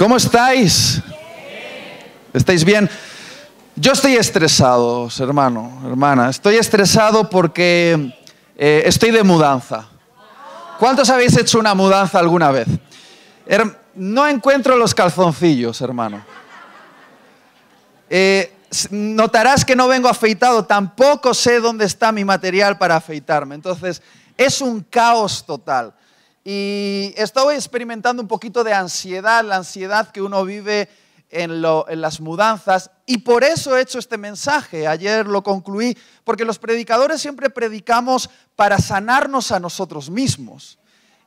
¿Cómo estáis? ¿Estáis bien? Yo estoy estresado, hermano, hermana. Estoy estresado porque eh, estoy de mudanza. ¿Cuántos habéis hecho una mudanza alguna vez? no encuentro los calzoncillos, hermano. Eh, notarás que no vengo afeitado, tampoco sé dónde está mi material para afeitarme. Entonces, es un caos total. Y estoy experimentando un poquito de ansiedad, la ansiedad que uno vive en, las mudanzas. Y por eso he hecho este mensaje. Ayer lo concluí, porque los predicadores siempre predicamos para sanarnos a nosotros mismos.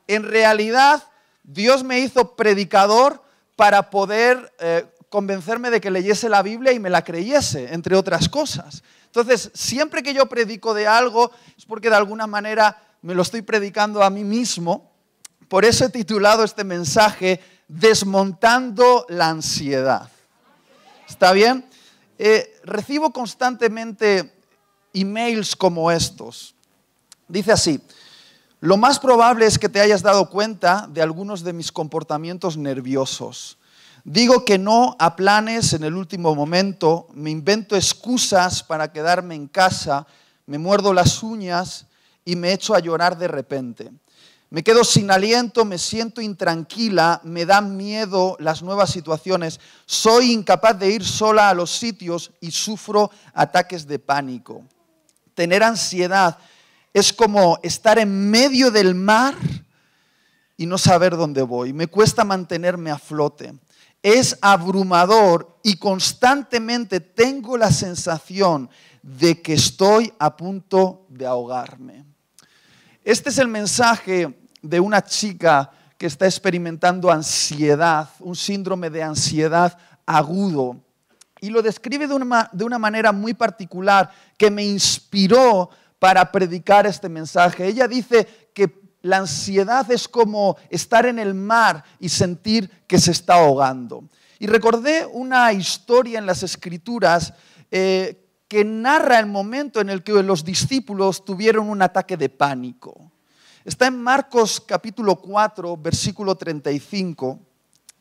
En realidad, Dios me hizo predicador para poder eh, convencerme de que leyese la Biblia y me la creyese, entre otras cosas. Entonces, siempre que yo predico de algo, es porque de alguna manera me lo estoy predicando a mí mismo por eso he titulado este mensaje Desmontando la ansiedad. ¿Está bien? Eh, recibo constantemente emails como estos. Dice así, lo más probable es que te hayas dado cuenta de algunos de mis comportamientos nerviosos. Digo que no a planes en el último momento, me invento excusas para quedarme en casa, me muerdo las uñas y me echo a llorar de repente. Me quedo sin aliento, me siento intranquila, me dan miedo las nuevas situaciones, soy incapaz de ir sola a los sitios y sufro ataques de pánico. Tener ansiedad es como estar en medio del mar y no saber dónde voy. Me cuesta mantenerme a flote. Es abrumador y constantemente tengo la sensación de que estoy a punto de ahogarme. Este es el mensaje de una chica que está experimentando ansiedad, un síndrome de ansiedad agudo. Y lo describe de una, de una manera muy particular que me inspiró para predicar este mensaje. Ella dice que la ansiedad es como estar en el mar y sentir que se está ahogando. Y recordé una historia en las escrituras eh, que narra el momento en el que los discípulos tuvieron un ataque de pánico. Está en Marcos capítulo 4, versículo 35.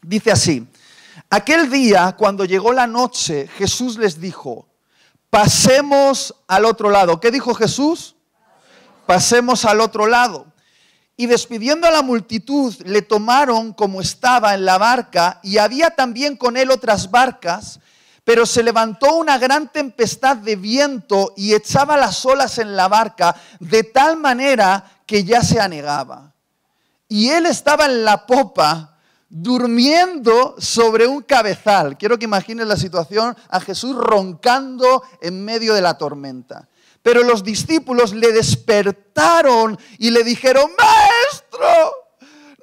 Dice así, aquel día cuando llegó la noche, Jesús les dijo, pasemos al otro lado. ¿Qué dijo Jesús? Pasemos al otro lado. Y despidiendo a la multitud, le tomaron como estaba en la barca, y había también con él otras barcas, pero se levantó una gran tempestad de viento y echaba las olas en la barca, de tal manera que ya se anegaba. Y él estaba en la popa durmiendo sobre un cabezal. Quiero que imagines la situación a Jesús roncando en medio de la tormenta. Pero los discípulos le despertaron y le dijeron, Maestro,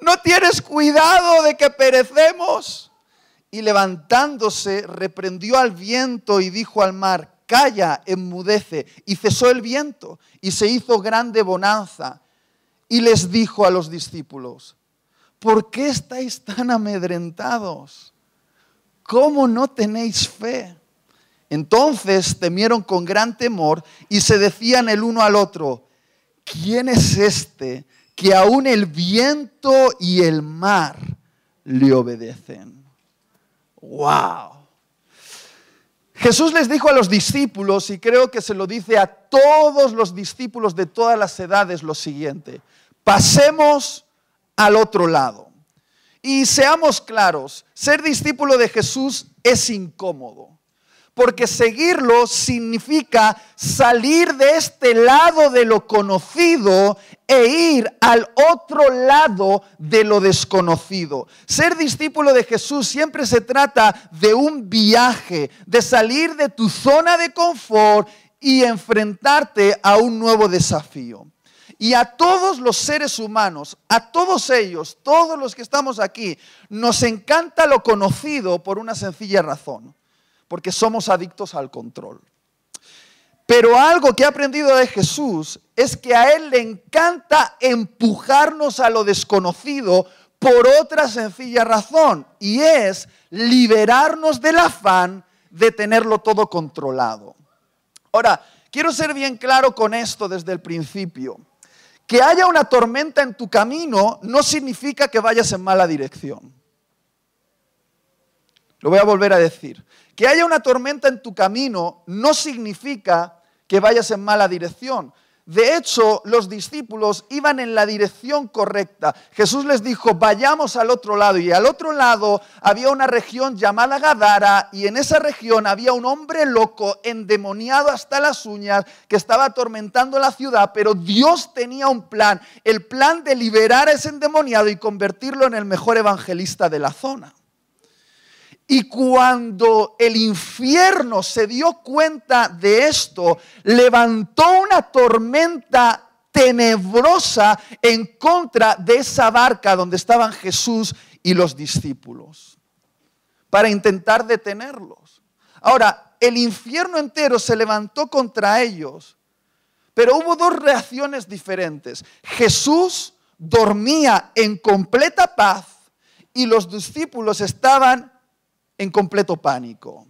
¿no tienes cuidado de que perecemos? Y levantándose, reprendió al viento y dijo al mar, Calla, enmudece. Y cesó el viento y se hizo grande bonanza y les dijo a los discípulos, ¿por qué estáis tan amedrentados? ¿Cómo no tenéis fe? Entonces temieron con gran temor y se decían el uno al otro, ¿quién es este que aún el viento y el mar le obedecen? ¡Wow! Jesús les dijo a los discípulos, y creo que se lo dice a todos los discípulos de todas las edades, lo siguiente, pasemos al otro lado. Y seamos claros, ser discípulo de Jesús es incómodo, porque seguirlo significa salir de este lado de lo conocido e ir al otro lado de lo desconocido. Ser discípulo de Jesús siempre se trata de un viaje, de salir de tu zona de confort y enfrentarte a un nuevo desafío. Y a todos los seres humanos, a todos ellos, todos los que estamos aquí, nos encanta lo conocido por una sencilla razón, porque somos adictos al control. Pero algo que he aprendido de Jesús es que a Él le encanta empujarnos a lo desconocido por otra sencilla razón, y es liberarnos del afán de tenerlo todo controlado. Ahora, quiero ser bien claro con esto desde el principio. Que haya una tormenta en tu camino no significa que vayas en mala dirección. Lo voy a volver a decir. Que haya una tormenta en tu camino no significa que vayas en mala dirección. De hecho, los discípulos iban en la dirección correcta. Jesús les dijo, vayamos al otro lado. Y al otro lado había una región llamada Gadara y en esa región había un hombre loco, endemoniado hasta las uñas, que estaba atormentando la ciudad, pero Dios tenía un plan, el plan de liberar a ese endemoniado y convertirlo en el mejor evangelista de la zona. Y cuando el infierno se dio cuenta de esto, levantó una tormenta tenebrosa en contra de esa barca donde estaban Jesús y los discípulos, para intentar detenerlos. Ahora, el infierno entero se levantó contra ellos, pero hubo dos reacciones diferentes. Jesús dormía en completa paz y los discípulos estaban en completo pánico.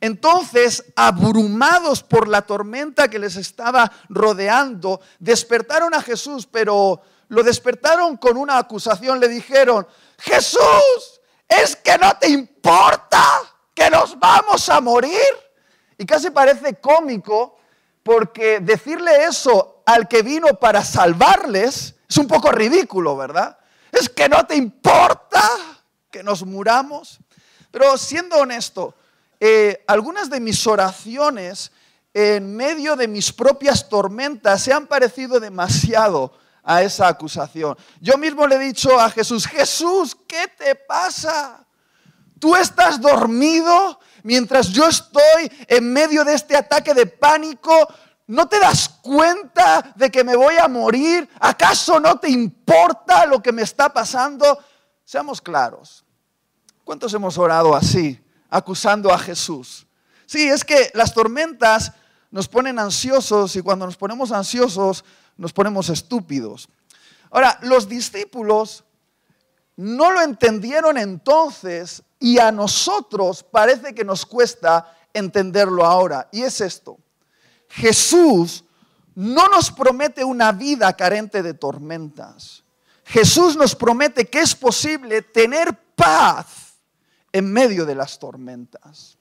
Entonces, abrumados por la tormenta que les estaba rodeando, despertaron a Jesús, pero lo despertaron con una acusación. Le dijeron, Jesús, es que no te importa que nos vamos a morir. Y casi parece cómico porque decirle eso al que vino para salvarles es un poco ridículo, ¿verdad? Es que no te importa que nos muramos. Pero siendo honesto, eh, algunas de mis oraciones en medio de mis propias tormentas se han parecido demasiado a esa acusación. Yo mismo le he dicho a Jesús, Jesús, ¿qué te pasa? Tú estás dormido mientras yo estoy en medio de este ataque de pánico. ¿No te das cuenta de que me voy a morir? ¿Acaso no te importa lo que me está pasando? Seamos claros. ¿Cuántos hemos orado así, acusando a Jesús? Sí, es que las tormentas nos ponen ansiosos y cuando nos ponemos ansiosos nos ponemos estúpidos. Ahora, los discípulos no lo entendieron entonces y a nosotros parece que nos cuesta entenderlo ahora. Y es esto. Jesús no nos promete una vida carente de tormentas. Jesús nos promete que es posible tener paz en medio de las tormentas.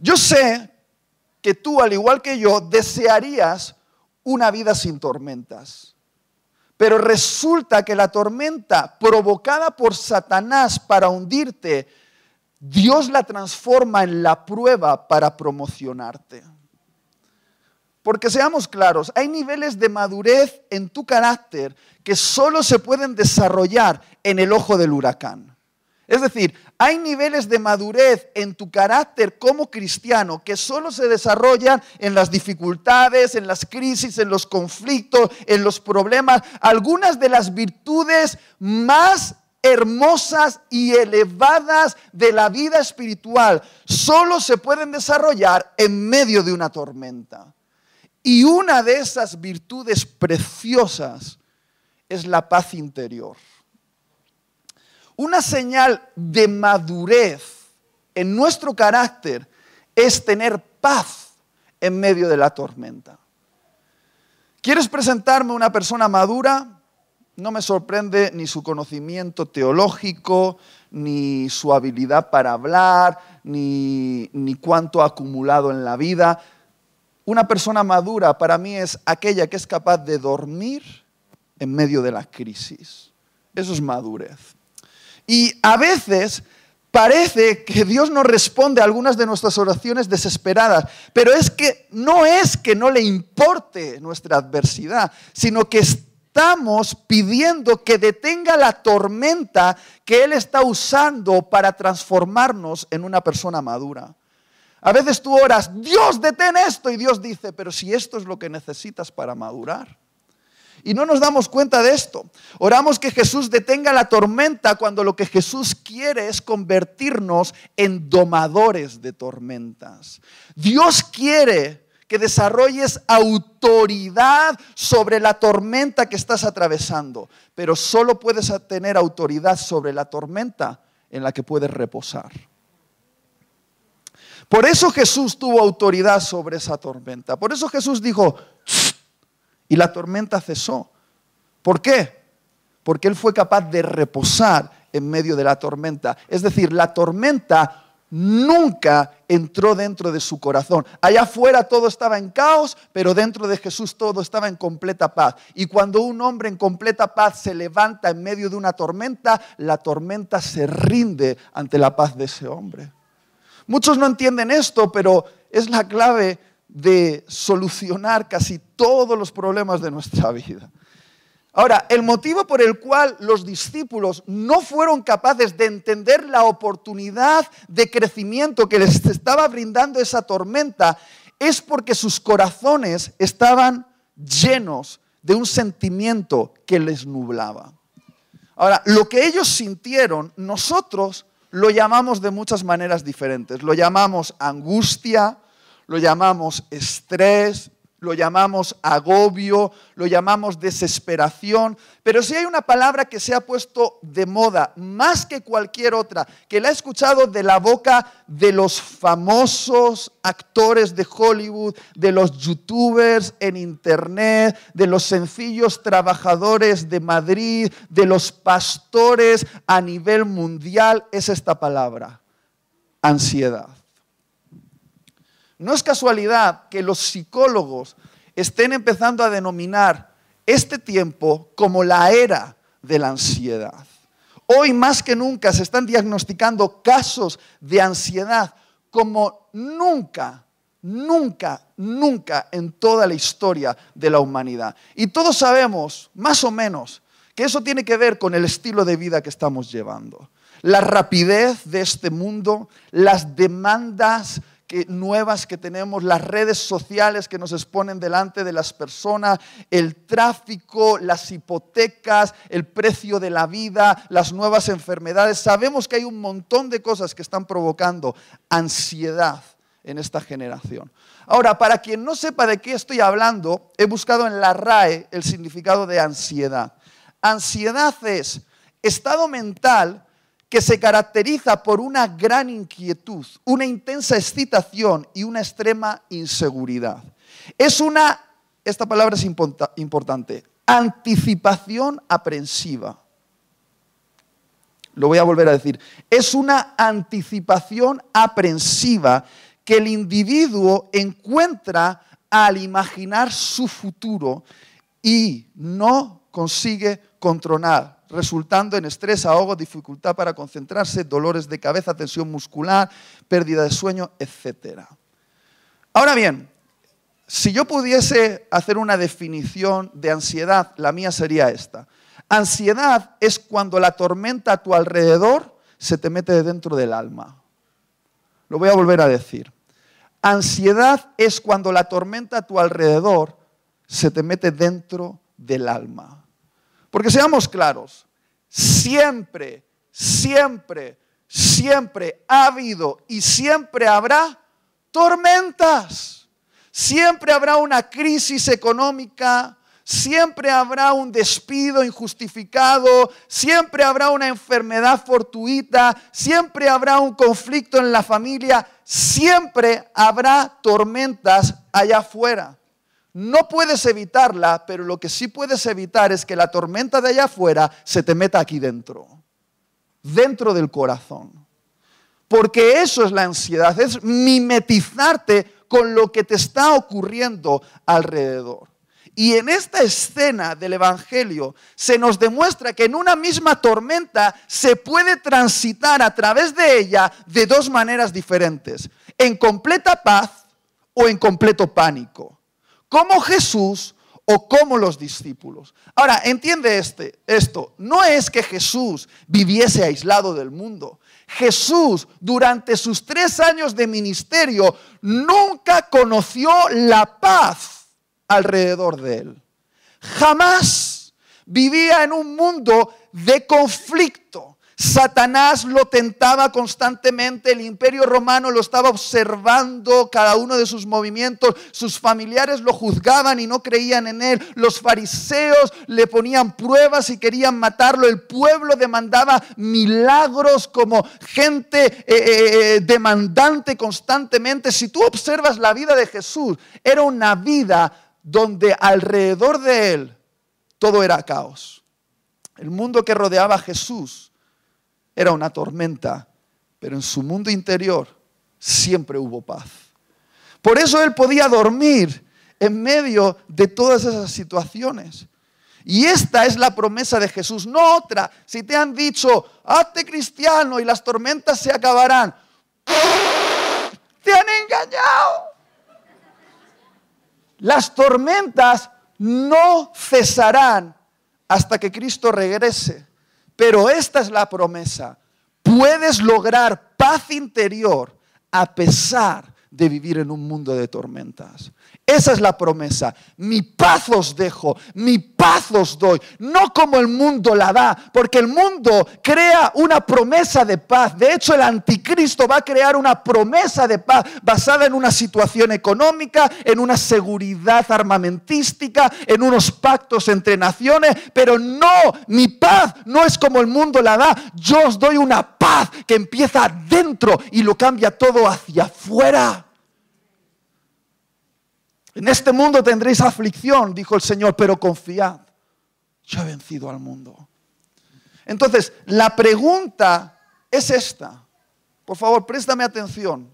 Yo sé que tú, al igual que yo, desearías una vida sin tormentas. Pero resulta que la tormenta provocada por Satanás para hundirte, Dios la transforma en la prueba para promocionarte. Porque seamos claros, hay niveles de madurez en tu carácter que solo se pueden desarrollar en el ojo del huracán. Es decir, hay niveles de madurez en tu carácter como cristiano que solo se desarrollan en las dificultades, en las crisis, en los conflictos, en los problemas. Algunas de las virtudes más hermosas y elevadas de la vida espiritual solo se pueden desarrollar en medio de una tormenta. Y una de esas virtudes preciosas es la paz interior. Una señal de madurez en nuestro carácter es tener paz en medio de la tormenta. ¿Quieres presentarme una persona madura? No me sorprende ni su conocimiento teológico, ni su habilidad para hablar, ni, ni cuánto ha acumulado en la vida. Una persona madura para mí es aquella que es capaz de dormir en medio de la crisis. Eso es madurez. Y a veces parece que Dios no responde a algunas de nuestras oraciones desesperadas, pero es que no es que no le importe nuestra adversidad, sino que estamos pidiendo que detenga la tormenta que Él está usando para transformarnos en una persona madura. A veces tú oras, Dios detén esto, y Dios dice, pero si esto es lo que necesitas para madurar. Y no nos damos cuenta de esto. Oramos que Jesús detenga la tormenta cuando lo que Jesús quiere es convertirnos en domadores de tormentas. Dios quiere que desarrolles autoridad sobre la tormenta que estás atravesando, pero solo puedes tener autoridad sobre la tormenta en la que puedes reposar. Por eso Jesús tuvo autoridad sobre esa tormenta. Por eso Jesús dijo, y la tormenta cesó. ¿Por qué? Porque Él fue capaz de reposar en medio de la tormenta. Es decir, la tormenta nunca entró dentro de su corazón. Allá afuera todo estaba en caos, pero dentro de Jesús todo estaba en completa paz. Y cuando un hombre en completa paz se levanta en medio de una tormenta, la tormenta se rinde ante la paz de ese hombre. Muchos no entienden esto, pero es la clave de solucionar casi todos los problemas de nuestra vida. Ahora, el motivo por el cual los discípulos no fueron capaces de entender la oportunidad de crecimiento que les estaba brindando esa tormenta es porque sus corazones estaban llenos de un sentimiento que les nublaba. Ahora, lo que ellos sintieron, nosotros lo llamamos de muchas maneras diferentes. Lo llamamos angustia, lo llamamos estrés, lo llamamos agobio, lo llamamos desesperación, pero si hay una palabra que se ha puesto de moda más que cualquier otra, que la he escuchado de la boca de los famosos actores de Hollywood, de los youtubers en internet, de los sencillos trabajadores de Madrid, de los pastores a nivel mundial, es esta palabra, ansiedad. No es casualidad que los psicólogos estén empezando a denominar este tiempo como la era de la ansiedad. Hoy más que nunca se están diagnosticando casos de ansiedad como nunca, nunca, nunca en toda la historia de la humanidad. Y todos sabemos, más o menos, que eso tiene que ver con el estilo de vida que estamos llevando. La rapidez de este mundo, las demandas nuevas que tenemos, las redes sociales que nos exponen delante de las personas, el tráfico, las hipotecas, el precio de la vida, las nuevas enfermedades. Sabemos que hay un montón de cosas que están provocando ansiedad en esta generación. Ahora, para quien no sepa de qué estoy hablando, he buscado en la RAE el significado de ansiedad. Ansiedad es estado mental que se caracteriza por una gran inquietud, una intensa excitación y una extrema inseguridad. Es una, esta palabra es importante, anticipación aprensiva. Lo voy a volver a decir. Es una anticipación aprensiva que el individuo encuentra al imaginar su futuro y no consigue controlar resultando en estrés, ahogo, dificultad para concentrarse, dolores de cabeza, tensión muscular, pérdida de sueño, etc. Ahora bien, si yo pudiese hacer una definición de ansiedad, la mía sería esta. Ansiedad es cuando la tormenta a tu alrededor se te mete dentro del alma. Lo voy a volver a decir. Ansiedad es cuando la tormenta a tu alrededor se te mete dentro del alma. Porque seamos claros, siempre, siempre, siempre ha habido y siempre habrá tormentas. Siempre habrá una crisis económica, siempre habrá un despido injustificado, siempre habrá una enfermedad fortuita, siempre habrá un conflicto en la familia, siempre habrá tormentas allá afuera. No puedes evitarla, pero lo que sí puedes evitar es que la tormenta de allá afuera se te meta aquí dentro, dentro del corazón. Porque eso es la ansiedad, es mimetizarte con lo que te está ocurriendo alrededor. Y en esta escena del Evangelio se nos demuestra que en una misma tormenta se puede transitar a través de ella de dos maneras diferentes, en completa paz o en completo pánico como Jesús o como los discípulos. Ahora, entiende este, esto, no es que Jesús viviese aislado del mundo. Jesús, durante sus tres años de ministerio, nunca conoció la paz alrededor de él. Jamás vivía en un mundo de conflicto Satanás lo tentaba constantemente, el imperio romano lo estaba observando cada uno de sus movimientos, sus familiares lo juzgaban y no creían en él, los fariseos le ponían pruebas y querían matarlo, el pueblo demandaba milagros como gente eh, eh, eh, demandante constantemente. Si tú observas la vida de Jesús, era una vida donde alrededor de él todo era caos. El mundo que rodeaba a Jesús era una tormenta, pero en su mundo interior siempre hubo paz. Por eso él podía dormir en medio de todas esas situaciones. Y esta es la promesa de Jesús, no otra. Si te han dicho, hazte cristiano y las tormentas se acabarán, te han engañado. Las tormentas no cesarán hasta que Cristo regrese. Pero esta es la promesa. Puedes lograr paz interior a pesar de vivir en un mundo de tormentas. Esa es la promesa. Mi paz os dejo, mi paz os doy, no como el mundo la da, porque el mundo crea una promesa de paz. De hecho, el anticristo va a crear una promesa de paz basada en una situación económica, en una seguridad armamentística, en unos pactos entre naciones, pero no, mi paz no es como el mundo la da. Yo os doy una paz que empieza dentro y lo cambia todo hacia afuera. En este mundo tendréis aflicción, dijo el Señor, pero confiad, yo he vencido al mundo. Entonces, la pregunta es esta. Por favor, préstame atención.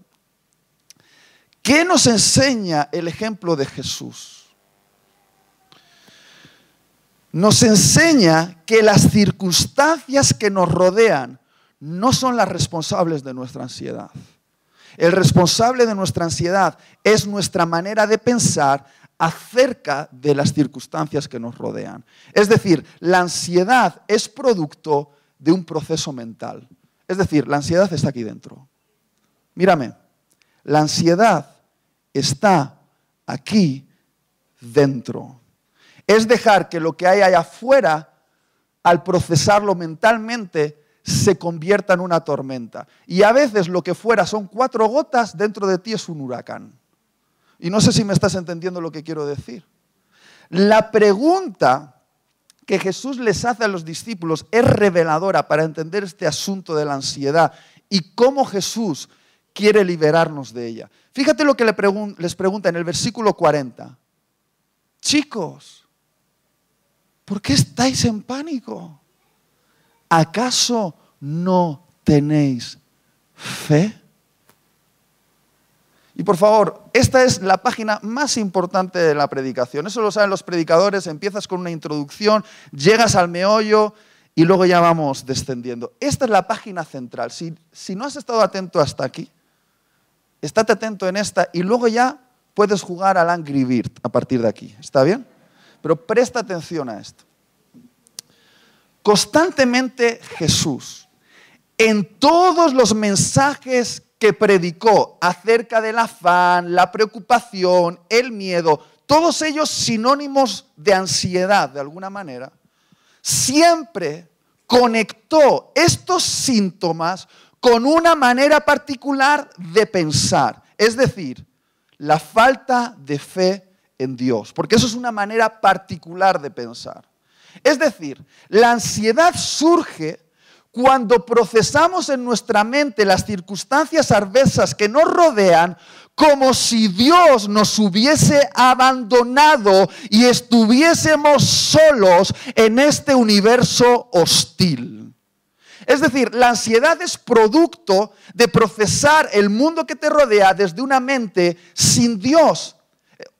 ¿Qué nos enseña el ejemplo de Jesús? Nos enseña que las circunstancias que nos rodean no son las responsables de nuestra ansiedad. El responsable de nuestra ansiedad es nuestra manera de pensar acerca de las circunstancias que nos rodean. Es decir, la ansiedad es producto de un proceso mental. Es decir, la ansiedad está aquí dentro. Mírame, la ansiedad está aquí dentro. Es dejar que lo que hay allá afuera, al procesarlo mentalmente, se convierta en una tormenta. Y a veces lo que fuera son cuatro gotas, dentro de ti es un huracán. Y no sé si me estás entendiendo lo que quiero decir. La pregunta que Jesús les hace a los discípulos es reveladora para entender este asunto de la ansiedad y cómo Jesús quiere liberarnos de ella. Fíjate lo que les pregunta en el versículo 40. Chicos, ¿por qué estáis en pánico? ¿Acaso no tenéis fe? Y por favor, esta es la página más importante de la predicación. Eso lo saben los predicadores. Empiezas con una introducción, llegas al meollo y luego ya vamos descendiendo. Esta es la página central. Si, si no has estado atento hasta aquí, estate atento en esta y luego ya puedes jugar al Angry Bird a partir de aquí. ¿Está bien? Pero presta atención a esto. Constantemente Jesús, en todos los mensajes que predicó acerca del afán, la preocupación, el miedo, todos ellos sinónimos de ansiedad de alguna manera, siempre conectó estos síntomas con una manera particular de pensar, es decir, la falta de fe en Dios, porque eso es una manera particular de pensar. Es decir, la ansiedad surge cuando procesamos en nuestra mente las circunstancias adversas que nos rodean como si Dios nos hubiese abandonado y estuviésemos solos en este universo hostil. Es decir, la ansiedad es producto de procesar el mundo que te rodea desde una mente sin Dios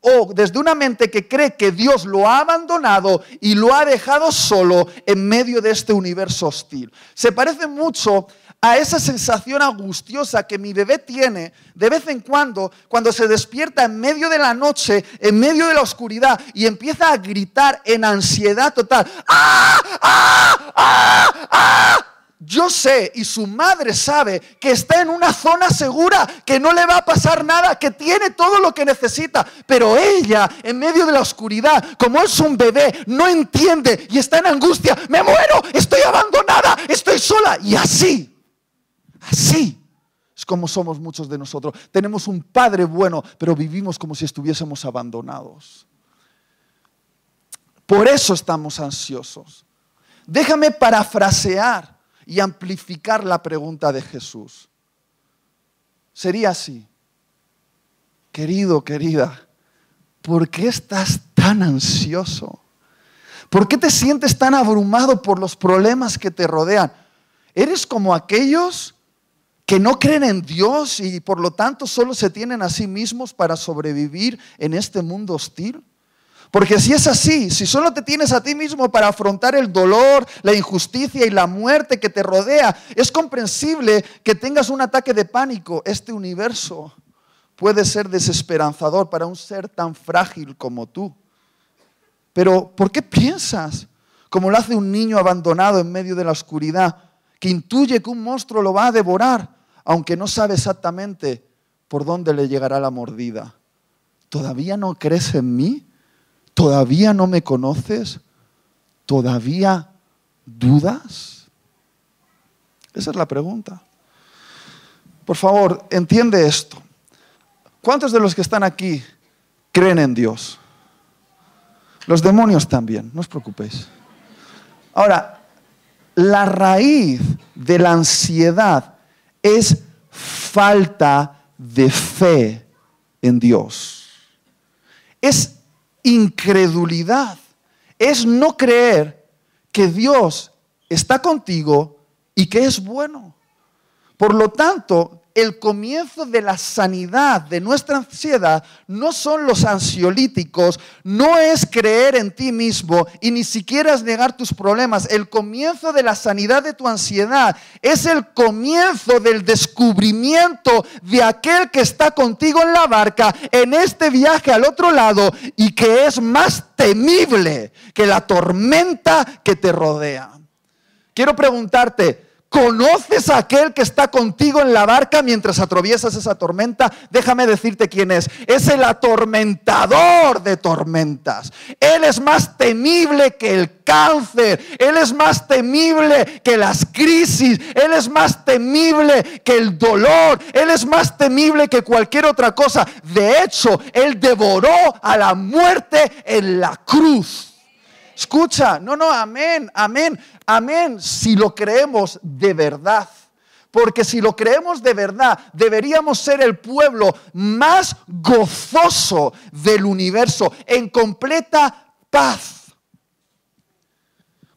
o desde una mente que cree que Dios lo ha abandonado y lo ha dejado solo en medio de este universo hostil. Se parece mucho a esa sensación angustiosa que mi bebé tiene de vez en cuando cuando se despierta en medio de la noche, en medio de la oscuridad y empieza a gritar en ansiedad total. ¡Ah! ¡Ah! ¡Ah! ¡Ah! Yo sé y su madre sabe que está en una zona segura, que no le va a pasar nada, que tiene todo lo que necesita. Pero ella, en medio de la oscuridad, como es un bebé, no entiende y está en angustia. Me muero, estoy abandonada, estoy sola. Y así, así es como somos muchos de nosotros. Tenemos un padre bueno, pero vivimos como si estuviésemos abandonados. Por eso estamos ansiosos. Déjame parafrasear y amplificar la pregunta de Jesús. Sería así. Querido, querida, ¿por qué estás tan ansioso? ¿Por qué te sientes tan abrumado por los problemas que te rodean? ¿Eres como aquellos que no creen en Dios y por lo tanto solo se tienen a sí mismos para sobrevivir en este mundo hostil? Porque si es así, si solo te tienes a ti mismo para afrontar el dolor, la injusticia y la muerte que te rodea, es comprensible que tengas un ataque de pánico. Este universo puede ser desesperanzador para un ser tan frágil como tú. Pero, ¿por qué piensas como lo hace un niño abandonado en medio de la oscuridad, que intuye que un monstruo lo va a devorar, aunque no sabe exactamente por dónde le llegará la mordida? ¿Todavía no crees en mí? ¿Todavía no me conoces? ¿Todavía dudas? Esa es la pregunta. Por favor, entiende esto. ¿Cuántos de los que están aquí creen en Dios? Los demonios también, no os preocupéis. Ahora, la raíz de la ansiedad es falta de fe en Dios. Es incredulidad. Es no creer que Dios está contigo y que es bueno. Por lo tanto, el comienzo de la sanidad de nuestra ansiedad no son los ansiolíticos, no es creer en ti mismo y ni siquiera es negar tus problemas. El comienzo de la sanidad de tu ansiedad es el comienzo del descubrimiento de aquel que está contigo en la barca en este viaje al otro lado y que es más temible que la tormenta que te rodea. Quiero preguntarte, ¿Conoces a aquel que está contigo en la barca mientras atraviesas esa tormenta? Déjame decirte quién es. Es el atormentador de tormentas. Él es más temible que el cáncer. Él es más temible que las crisis. Él es más temible que el dolor. Él es más temible que cualquier otra cosa. De hecho, Él devoró a la muerte en la cruz. Escucha, no, no, amén, amén, amén, si lo creemos de verdad. Porque si lo creemos de verdad, deberíamos ser el pueblo más gozoso del universo, en completa paz.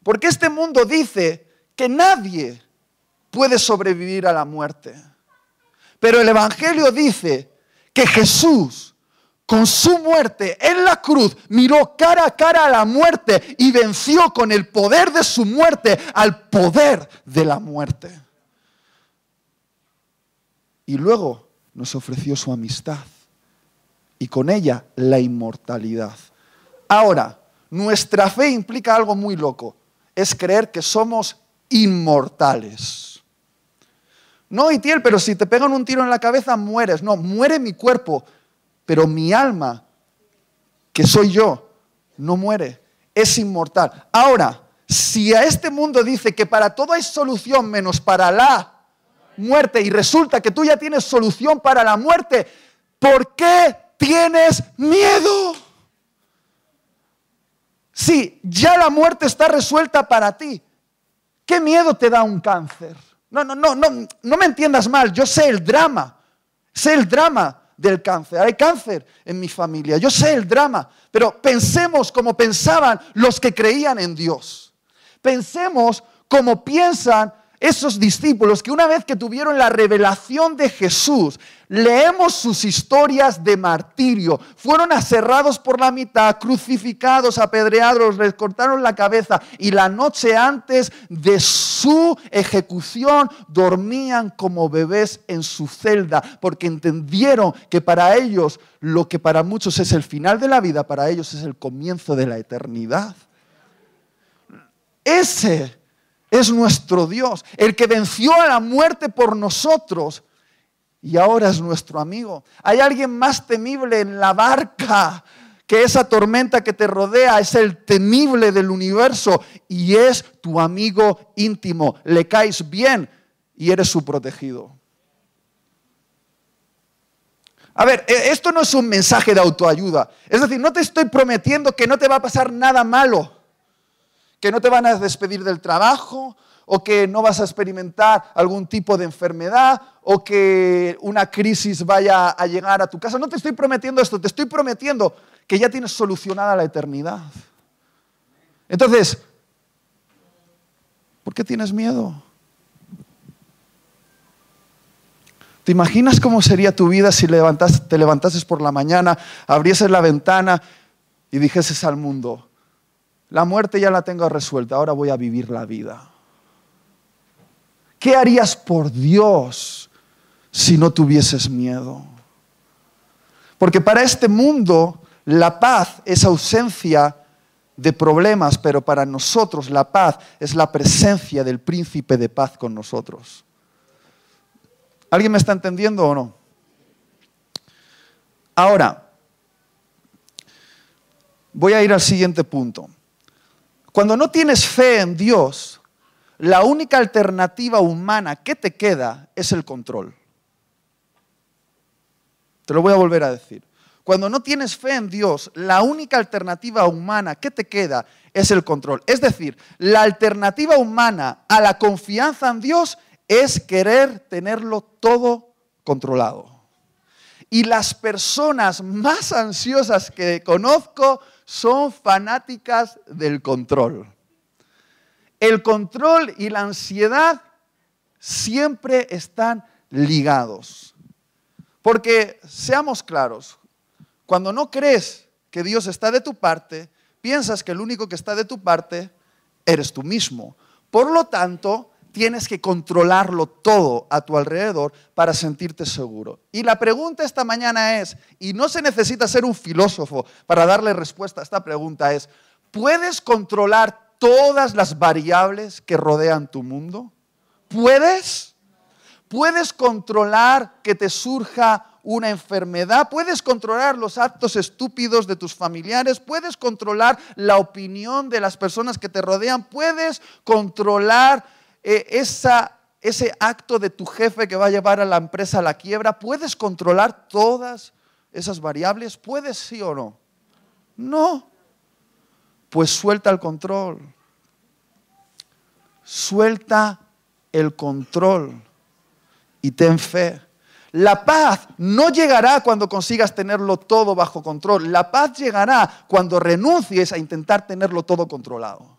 Porque este mundo dice que nadie puede sobrevivir a la muerte. Pero el Evangelio dice que Jesús con su muerte en la cruz, miró cara a cara a la muerte y venció con el poder de su muerte al poder de la muerte. Y luego nos ofreció su amistad y con ella la inmortalidad. Ahora, nuestra fe implica algo muy loco, es creer que somos inmortales. No, Itiel, pero si te pegan un tiro en la cabeza mueres. No, muere mi cuerpo, pero mi alma, que soy yo, no muere, es inmortal. Ahora, si a este mundo dice que para todo hay solución menos para la muerte y resulta que tú ya tienes solución para la muerte, ¿por qué tienes miedo? Si ya la muerte está resuelta para ti, ¿qué miedo te da un cáncer? No, no, no, no, no me entiendas mal, yo sé el drama, sé el drama del cáncer. Hay cáncer en mi familia. Yo sé el drama, pero pensemos como pensaban los que creían en Dios. Pensemos como piensan esos discípulos que una vez que tuvieron la revelación de Jesús, leemos sus historias de martirio. Fueron aserrados por la mitad, crucificados, apedreados, les cortaron la cabeza y la noche antes de su ejecución dormían como bebés en su celda porque entendieron que para ellos lo que para muchos es el final de la vida, para ellos es el comienzo de la eternidad. Ese es nuestro Dios, el que venció a la muerte por nosotros y ahora es nuestro amigo. Hay alguien más temible en la barca que esa tormenta que te rodea, es el temible del universo y es tu amigo íntimo. Le caes bien y eres su protegido. A ver, e, esto no es un mensaje de autoayuda. Es decir, no te estoy prometiendo que no te va a pasar nada malo que no te van a despedir del trabajo o que no vas a experimentar algún tipo de enfermedad o que una crisis vaya a llegar a tu casa. No te estoy prometiendo esto, te estoy prometiendo que ya tienes solucionada la eternidad. Entonces, ¿por qué tienes miedo? ¿Te imaginas cómo sería tu vida si te levantases por la mañana, abrieses la ventana y dijeses al mundo, la muerte ya la tengo resuelta, ahora voy a vivir la vida? ¿Qué harías por Dios si no tuvieses miedo? Porque para este mundo la paz es ausencia de problemas, pero para nosotros la paz es la presencia del príncipe de paz con nosotros. ¿Alguien me está entendiendo o no? Ahora, voy a ir al siguiente punto. Cuando no tienes fe en Dios, la única alternativa humana que te queda es el control. Te lo voy a volver a decir. Cuando no tienes fe en Dios, la única alternativa humana que te queda es el control. Es decir, la alternativa humana a la confianza en Dios es querer tenerlo todo controlado. Y las personas más ansiosas que conozco son fanáticas del control. El control y la ansiedad siempre están ligados. Porque, seamos claros, cuando no crees que Dios está de tu parte, piensas que el único que está de tu parte eres tú mismo. Por lo tanto, tienes que controlarlo todo a tu alrededor para sentirte seguro. Y la pregunta esta mañana es, y no se necesita ser un filósofo para darle respuesta a esta pregunta, es, ¿puedes controlar todas las variables que rodean tu mundo? ¿Puedes? ¿Puedes controlar que te surja una enfermedad? ¿Puedes controlar los actos estúpidos de tus familiares? ¿Puedes controlar la opinión de las personas que te rodean? ¿Puedes controlar eh, ese acto de tu jefe que va a llevar a la empresa a la quiebra, ¿puedes controlar todas esas variables? ¿Puedes sí o no? No. Pues suelta el control. Suelta el control y ten fe. La paz no llegará cuando consigas tenerlo todo bajo control. La paz llegará cuando renuncies a intentar tenerlo todo controlado.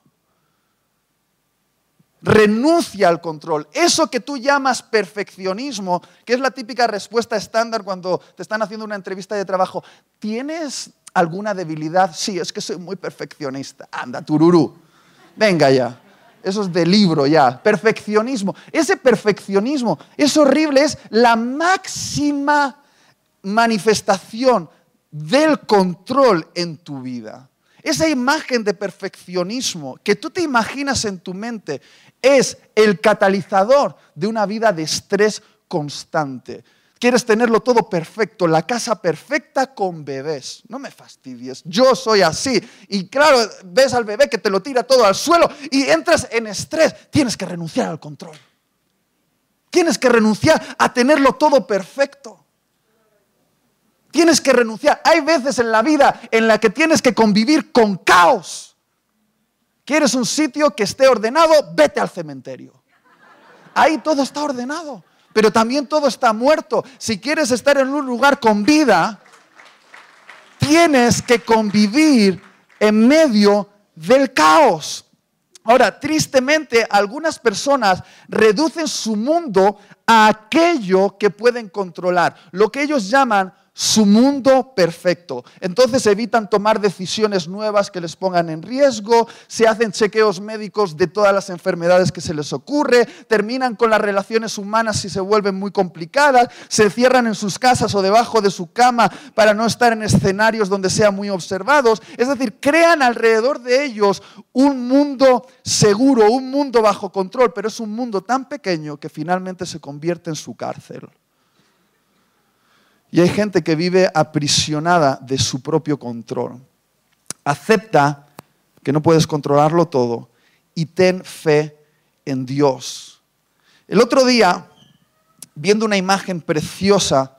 Renuncia al control. Eso que tú llamas perfeccionismo, que es la típica respuesta estándar cuando te están haciendo una entrevista de trabajo. ¿Tienes alguna debilidad? Sí, es que soy muy perfeccionista. Anda, tururú. Venga ya. Eso es de libro ya. Perfeccionismo. Ese perfeccionismo es horrible, es la máxima manifestación del control en tu vida. Esa imagen de perfeccionismo que tú te imaginas en tu mente es el catalizador de una vida de estrés constante. Quieres tenerlo todo perfecto, la casa perfecta con bebés. No me fastidies, yo soy así. Y claro, ves al bebé que te lo tira todo al suelo y entras en estrés. Tienes que renunciar al control. Tienes que renunciar a tenerlo todo perfecto. Tienes que renunciar. Hay veces en la vida en la que tienes que convivir con caos. ¿Quieres un sitio que esté ordenado? Vete al cementerio. Ahí todo está ordenado, pero también todo está muerto. Si quieres estar en un lugar con vida, tienes que convivir en medio del caos. Ahora, tristemente, algunas personas reducen su mundo a aquello que pueden controlar, lo que ellos llaman su mundo perfecto. Entonces evitan tomar decisiones nuevas que les pongan en riesgo, se hacen chequeos médicos de todas las enfermedades que se les ocurre, terminan con las relaciones humanas si se vuelven muy complicadas, se cierran en sus casas o debajo de su cama para no estar en escenarios donde sean muy observados. Es decir, crean alrededor de ellos un mundo seguro, un mundo bajo control, pero es un mundo tan pequeño que finalmente se convierte en su cárcel. Y hay gente que vive aprisionada de su propio control. Acepta que no puedes controlarlo todo y ten fe en Dios. El otro día, viendo una imagen preciosa,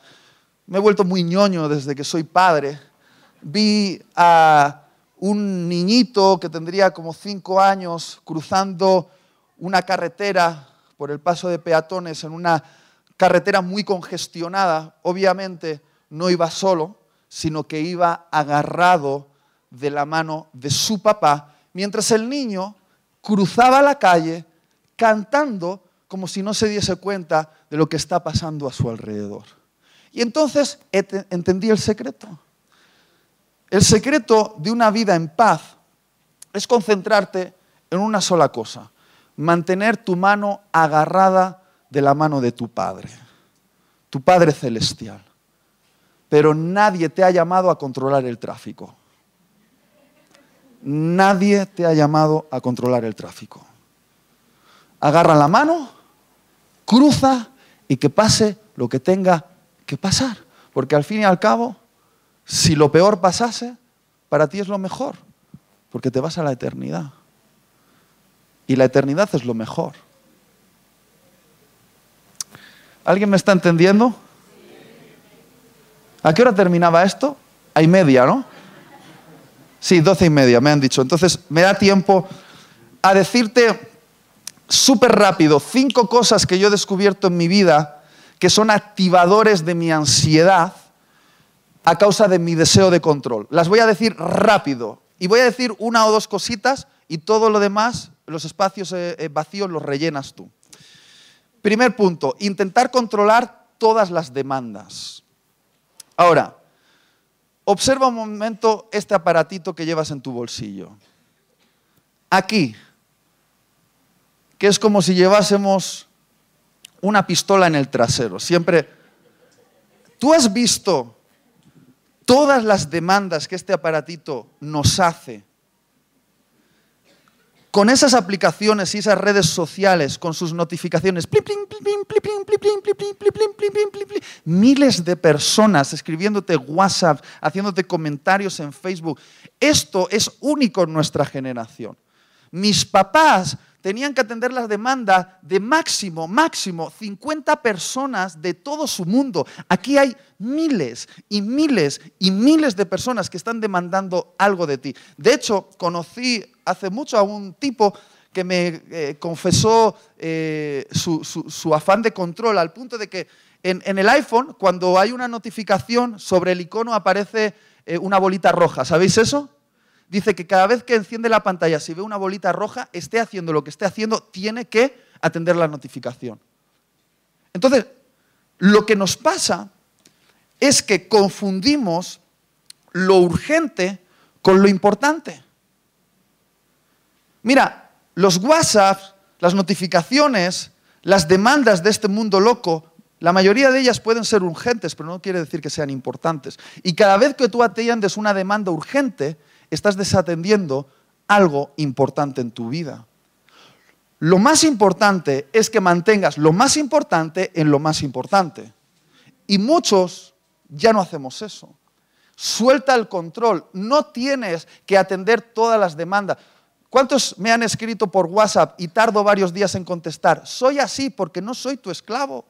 me he vuelto muy ñoño desde que soy padre, vi a un niñito que tendría como cinco años cruzando una carretera por el paso de peatones en una carretera muy congestionada, obviamente no iba solo, sino que iba agarrado de la mano de su papá, mientras el niño cruzaba la calle cantando como si no se diese cuenta de lo que está pasando a su alrededor. Y entonces entendí el secreto. El secreto de una vida en paz es concentrarte en una sola cosa, mantener tu mano agarrada de la mano de tu Padre, tu Padre celestial. Pero nadie te ha llamado a controlar el tráfico. Nadie te ha llamado a controlar el tráfico. Agarra la mano, cruza y que pase lo que tenga que pasar. Porque al fin y al cabo, si lo peor pasase, para ti es lo mejor, porque te vas a la eternidad. Y la eternidad es lo mejor. ¿Alguien me está entendiendo? ¿A qué hora terminaba esto? A y media, ¿no? Sí, doce y media, me han dicho. Entonces, me da tiempo a decirte súper rápido cinco cosas que yo he descubierto en mi vida que son activadores de mi ansiedad a causa de mi deseo de control. Las voy a decir rápido y voy a decir una o dos cositas y todo lo demás, los espacios eh, eh, vacíos, los rellenas tú. Primer punto, intentar controlar todas las demandas. Ahora, observa un momento este aparatito que llevas en tu bolsillo. Aquí, que es como si llevásemos una pistola en el trasero. Siempre, tú has visto todas las demandas que este aparatito nos hace, con esas aplicaciones y esas redes sociales, con sus notificaciones, miles de personas escribiéndote WhatsApp, haciéndote comentarios en Facebook. Esto es único en nuestra generación. Mis papás tenían que atender la demanda de máximo, máximo 50 personas de todo su mundo. Aquí hay miles y miles y miles de personas que están demandando algo de ti. De hecho, conocí hace mucho a un tipo que me eh, confesó eh, su, afán de control al punto de que en, el iPhone, cuando hay una notificación sobre el icono, aparece eh, una bolita roja. ¿Sabéis eso? Dice que cada vez que enciende la pantalla, si ve una bolita roja, esté haciendo lo que esté haciendo, tiene que atender la notificación. Entonces, lo que nos pasa es que confundimos lo urgente con lo importante. Mira, los WhatsApp, las notificaciones, las demandas de este mundo loco, la mayoría de ellas pueden ser urgentes, pero no quiere decir que sean importantes. Y cada vez que tú atiendes una demanda urgente, estás desatendiendo algo importante en tu vida. Lo más importante es que mantengas lo más importante en lo más importante. Y muchos ya no hacemos eso. Suelta el control. No tienes que atender todas las demandas. ¿Cuántos me han escrito por WhatsApp y tardo varios días en contestar? Soy así porque no soy tu esclavo.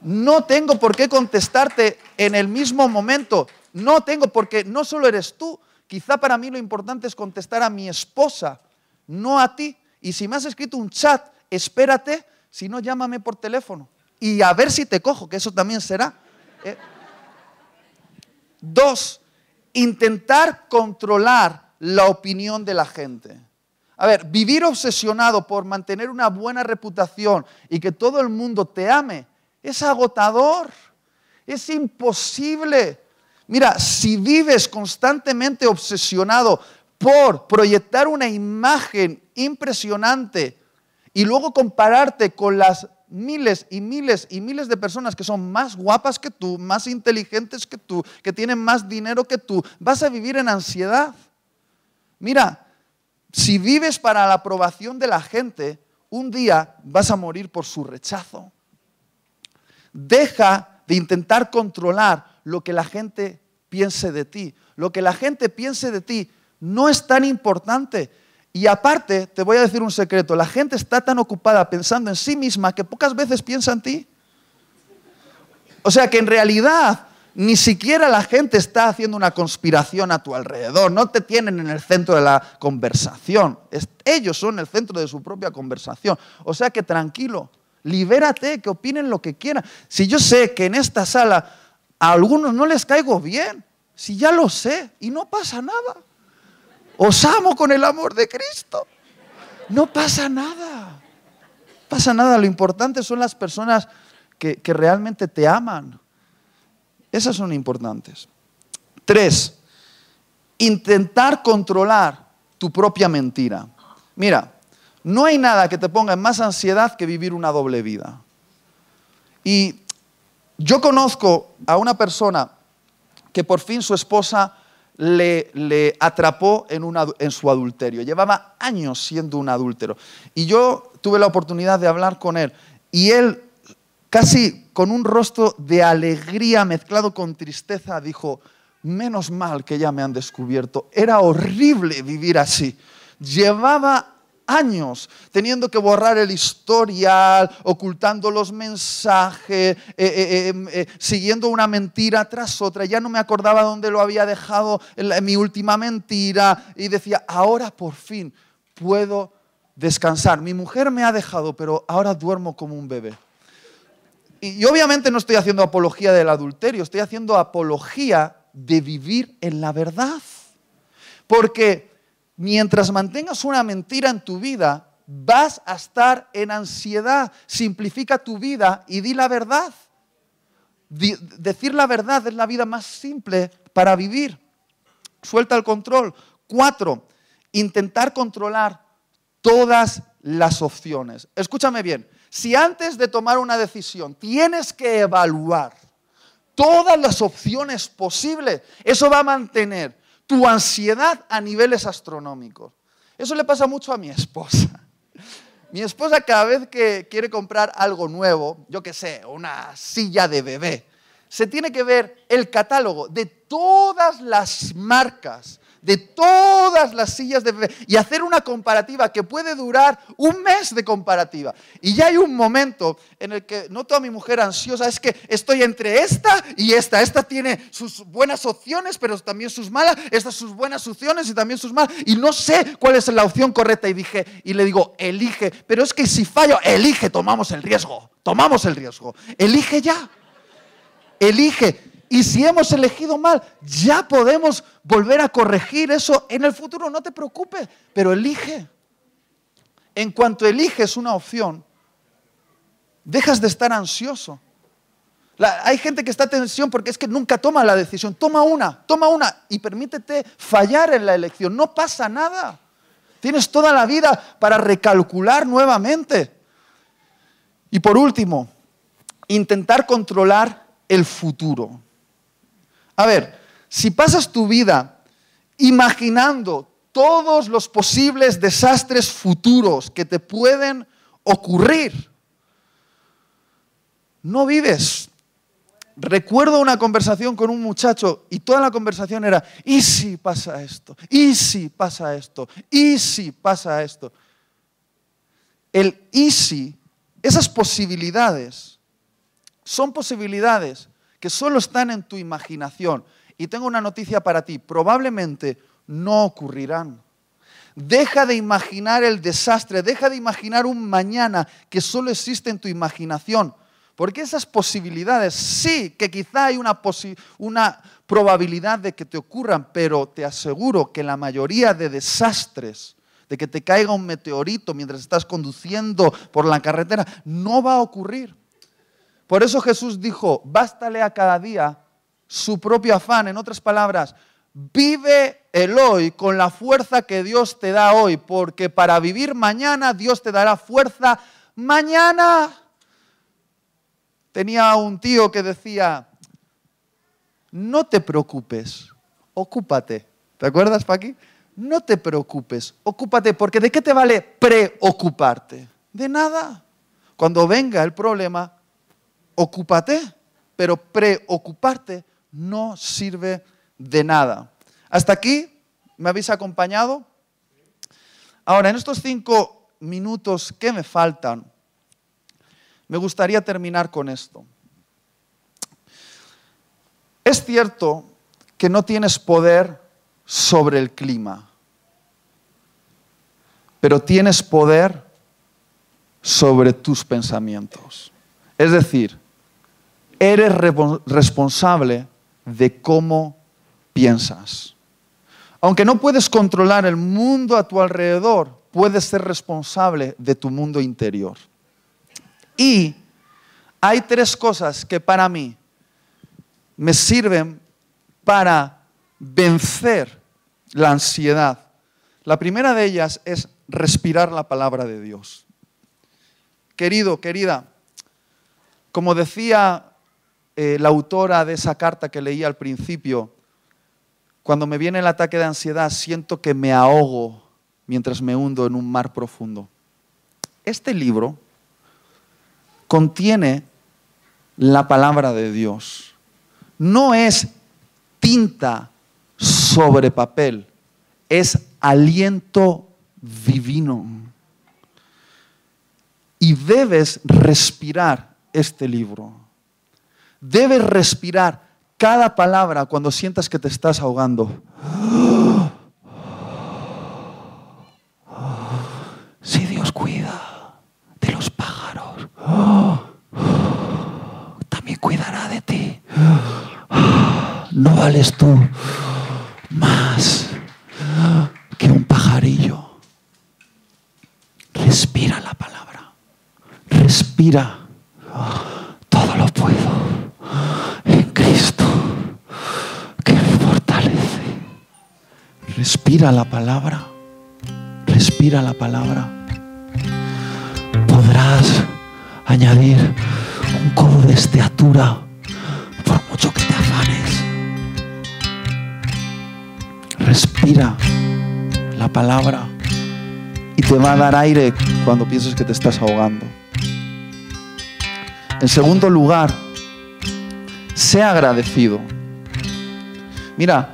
No tengo por qué contestarte en el mismo momento. No tengo, porque no solo eres tú. Quizá para mí lo importante es contestar a mi esposa, no a ti. Y si me has escrito un chat, espérate, si no, llámame por teléfono. Y a ver si te cojo, que eso también será. ¿eh? Dos, intentar controlar la opinión de la gente. A ver, vivir obsesionado por mantener una buena reputación y que todo el mundo te ame es agotador, es imposible. Mira, si vives constantemente obsesionado por proyectar una imagen impresionante y luego compararte con las miles y miles y miles de personas que son más guapas que tú, más inteligentes que tú, que tienen más dinero que tú, vas a vivir en ansiedad. Mira, si vives para la aprobación de la gente, un día vas a morir por su rechazo. Deja de intentar controlar lo que la gente piense de ti. Lo que la gente piense de ti no es tan importante. Y aparte, te voy a decir un secreto, la gente está tan ocupada pensando en sí misma que pocas veces piensa en ti. O sea que en realidad ni siquiera la gente está haciendo una conspiración a tu alrededor, no te tienen en el centro de la conversación, ellos son el centro de su propia conversación. O sea que tranquilo, libérate, que opinen lo que quieran. Si yo sé que en esta sala a algunos no les caigo bien, si ya lo sé y no pasa nada. Os amo con el amor de Cristo. No pasa nada. pasa nada, lo importante son las personas que, realmente te aman. Esas son importantes. Tres, intentar controlar tu propia mentira. Mira, no hay nada que te ponga en más ansiedad que vivir una doble vida. Y yo conozco a una persona que por fin su esposa le, atrapó en, en, su adulterio. Llevaba años siendo un adúltero. Y yo tuve la oportunidad de hablar con él. Y él, casi con un rostro de alegría mezclado con tristeza, dijo, menos mal que ya me han descubierto. Era horrible vivir así. Llevaba años teniendo que borrar el historial, ocultando los mensajes, eh, eh, em, eh, siguiendo una mentira tras otra. Ya no me acordaba dónde lo había dejado en mi última mentira y decía, ahora por fin puedo descansar. Mi mujer me ha dejado, pero ahora duermo como un bebé. Y obviamente no estoy haciendo apología del adulterio, estoy haciendo apología de vivir en la verdad. Porque mientras mantengas una mentira en tu vida, vas a estar en ansiedad. Simplifica tu vida y di la verdad. decir la verdad es la vida más simple para vivir. Suelta el control. Cuatro, intentar controlar todas las opciones. Escúchame bien, si antes de tomar una decisión tienes que evaluar todas las opciones posibles, eso va a mantener tu ansiedad a niveles astronómicos. Eso le pasa mucho a mi esposa. Mi esposa cada vez que quiere comprar algo nuevo, yo qué sé, una silla de bebé, se tiene que ver el catálogo de todas las marcas de todas las sillas de bebé y hacer una comparativa que puede durar un mes de comparativa. Y ya hay un momento en el que noto a mi mujer ansiosa, es que estoy entre esta y esta. Esta tiene sus buenas opciones, pero también sus malas. Estas sus buenas opciones y también sus malas. Y no sé cuál es la opción correcta. Y dije, y le digo, elige. Pero es que si fallo, elige, tomamos el riesgo. Tomamos el riesgo. Elige ya. Elige. Y si hemos elegido mal, ya podemos volver a corregir eso en el futuro. No te preocupes, pero elige. En cuanto eliges una opción, dejas de estar ansioso. hay gente que está en tensión porque es que nunca toma la decisión. Toma una, toma una y permítete fallar en la elección. No pasa nada. Tienes toda la vida para recalcular nuevamente. Y por último, intentar controlar el futuro. A ver, si pasas tu vida imaginando todos los posibles desastres futuros que te pueden ocurrir, no vives. Recuerdo una conversación con un muchacho y toda la conversación era, ¿y si pasa esto? ¿Y si pasa esto? ¿Y si pasa esto? El y si, esas posibilidades, son posibilidades que solo están en tu imaginación. Y tengo una noticia para ti, probablemente no ocurrirán. Deja de imaginar el desastre, deja de imaginar un mañana que solo existe en tu imaginación. Porque esas posibilidades, sí, que quizá hay una, una probabilidad de que te ocurran, pero te aseguro que la mayoría de desastres, de que te caiga un meteorito mientras estás conduciendo por la carretera, no va a ocurrir. Por eso Jesús dijo, bástale a cada día su propio afán. En otras palabras, vive el hoy con la fuerza que Dios te da hoy, porque para vivir mañana Dios te dará fuerza mañana. Tenía un tío que decía, no te preocupes, ocúpate. ¿Te acuerdas, Paqui? No te preocupes, ocúpate, porque ¿de qué te vale preocuparte? De nada. Cuando venga el problema, ocúpate, pero preocuparte no sirve de nada. Hasta aquí, ¿me habéis acompañado? Ahora, en estos cinco minutos que me faltan, me gustaría terminar con esto. Es cierto que no tienes poder sobre el clima, pero tienes poder sobre tus pensamientos. Es decir, eres responsable de cómo piensas. Aunque no puedes controlar el mundo a tu alrededor, puedes ser responsable de tu mundo interior. Y hay tres cosas que para mí me sirven para vencer la ansiedad. La primera de ellas es respirar la palabra de Dios. Querido, querida, como decía eh, la autora de esa carta que leí al principio, cuando me viene el ataque de ansiedad siento que me ahogo mientras me hundo en un mar profundo. Este libro contiene la palabra de Dios. No es tinta sobre papel, es aliento divino. Y debes respirar este libro. Debes respirar cada palabra cuando sientas que te estás ahogando. Si Dios cuida de los pájaros, también cuidará de ti. No vales tú más que un pajarillo. Respira la palabra. Respira. Todo lo puedo en Cristo que me fortalece. Respira la palabra. Respira la palabra. Podrás añadir un codo de estatura por mucho que te afanes. Respira la palabra y te va a dar aire cuando pienses que te estás ahogando. En segundo lugar, sea agradecido. Mira,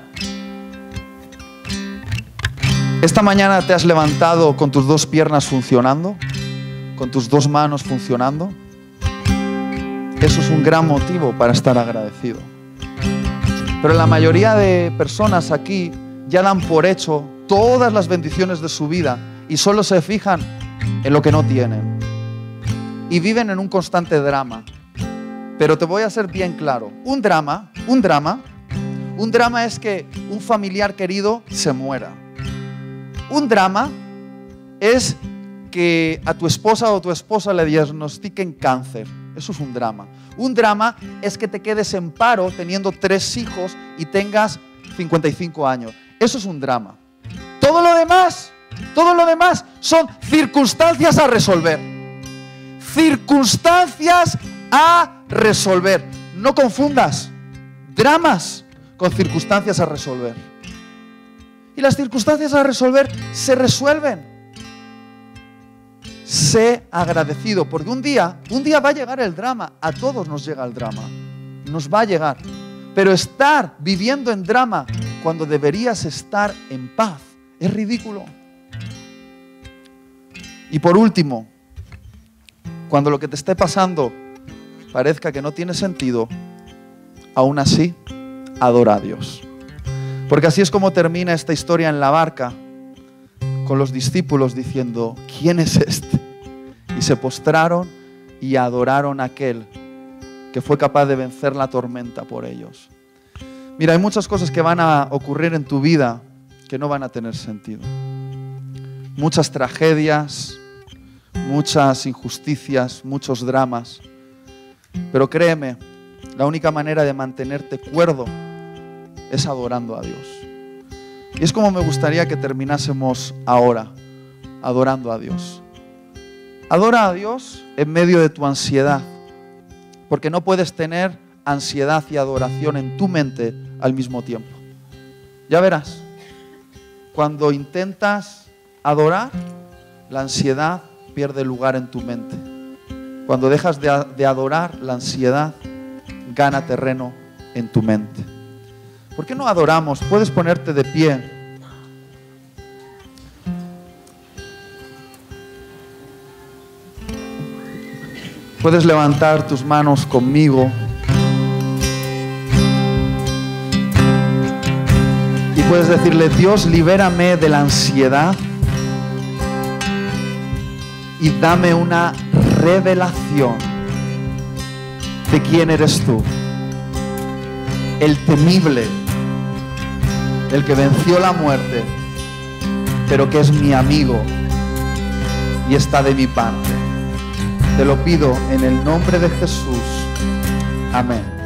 esta mañana te has levantado con tus dos piernas funcionando, con tus dos manos funcionando. Eso es un gran motivo para estar agradecido. Pero la mayoría de personas aquí ya dan por hecho todas las bendiciones de su vida y solo se fijan en lo que no tienen. Y viven en un constante drama. Pero te voy a ser bien claro, un drama, un drama, un drama es que un familiar querido se muera. Un drama es que a tu esposa o tu esposa le diagnostiquen cáncer. Eso es un drama. Un drama es que te quedes en paro teniendo tres hijos y tengas 55 años. Eso es un drama. Todo lo demás, todo lo demás son circunstancias a resolver. Circunstancias a resolver. No confundas dramas con circunstancias a resolver. Y las circunstancias a resolver se resuelven. Sé agradecido, porque un día, un día va a llegar el drama. A todos nos llega el drama. Nos va a llegar. Pero estar viviendo en drama cuando deberías estar en paz es ridículo. Y por último, cuando lo que te esté pasando parezca que no tiene sentido, aún así, adora a Dios. Porque así es como termina esta historia en la barca, con los discípulos diciendo, ¿quién es este? Y se postraron y adoraron a aquel que fue capaz de vencer la tormenta por ellos. Mira, hay muchas cosas que van a ocurrir en tu vida que no van a tener sentido. Muchas tragedias, muchas injusticias, muchos dramas. Pero créeme, la única manera de mantenerte cuerdo es adorando a Dios. Y es como me gustaría que terminásemos ahora, adorando a Dios. Adora a Dios en medio de tu ansiedad, porque no puedes tener ansiedad y adoración en tu mente al mismo tiempo. Ya verás, cuando intentas adorar, la ansiedad pierde lugar en tu mente. Cuando dejas de, adorar, la ansiedad gana terreno en tu mente. ¿Por qué no adoramos? Puedes ponerte de pie. Puedes levantar tus manos conmigo. Y puedes decirle, Dios, libérame de la ansiedad y dame una revelación de quién eres tú. El temible, el que venció la muerte, pero que es mi amigo y está de mi parte. Te lo pido en el nombre de Jesús. Amén.